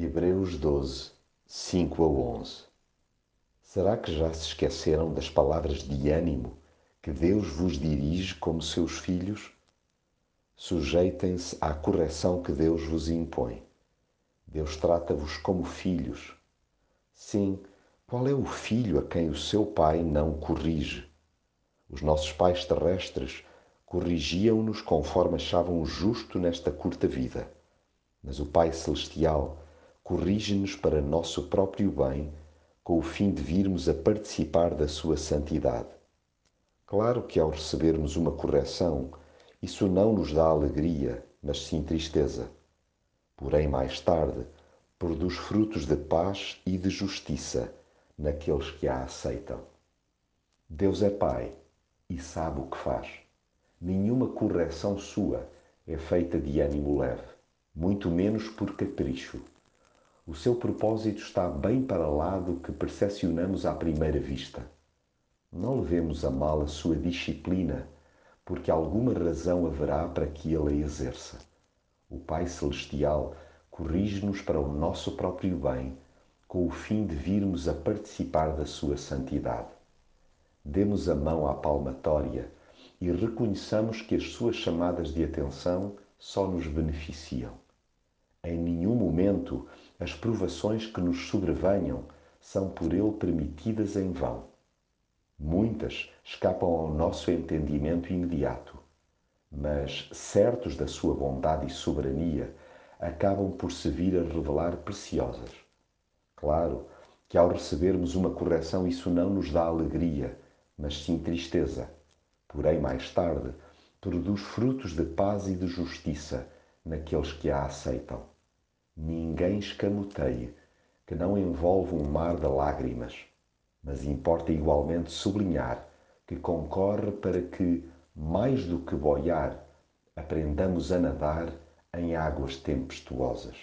Hebreus 12, 5 a 11 Será que já se esqueceram das palavras de ânimo que Deus vos dirige como seus filhos? Sujeitem-se à correção que Deus vos impõe. Deus trata-vos como filhos. Sim, qual é o filho a quem o seu pai não corrige? Os nossos pais terrestres corrigiam-nos conforme achavam justo nesta curta vida. Mas o Pai Celestial corrige-nos para nosso próprio bem, com o fim de virmos a participar da sua santidade. Claro que ao recebermos uma correção, isso não nos dá alegria, mas sim tristeza. Porém, mais tarde, produz frutos de paz e de justiça naqueles que a aceitam. Deus é Pai e sabe o que faz. Nenhuma correção sua é feita de ânimo leve, muito menos por capricho. O seu propósito está bem para lá do que percepcionamos à primeira vista. Não levemos a mal a sua disciplina, porque alguma razão haverá para que ele a exerça. O Pai Celestial corrige-nos para o nosso próprio bem, com o fim de virmos a participar da sua santidade. Demos a mão à palmatória e reconheçamos que as suas chamadas de atenção só nos beneficiam. Momento as provações que nos sobrevenham são por Ele permitidas em vão. Muitas escapam ao nosso entendimento imediato, mas, certos da Sua bondade e soberania, acabam por se vir a revelar preciosas. Claro que ao recebermos uma correção isso não nos dá alegria, mas sim tristeza. Porém, mais tarde, produz frutos de paz e de justiça naqueles que a aceitam. Ninguém escamoteie, que não envolve um mar de lágrimas, mas importa igualmente sublinhar que concorre para que, mais do que boiar, aprendamos a nadar em águas tempestuosas.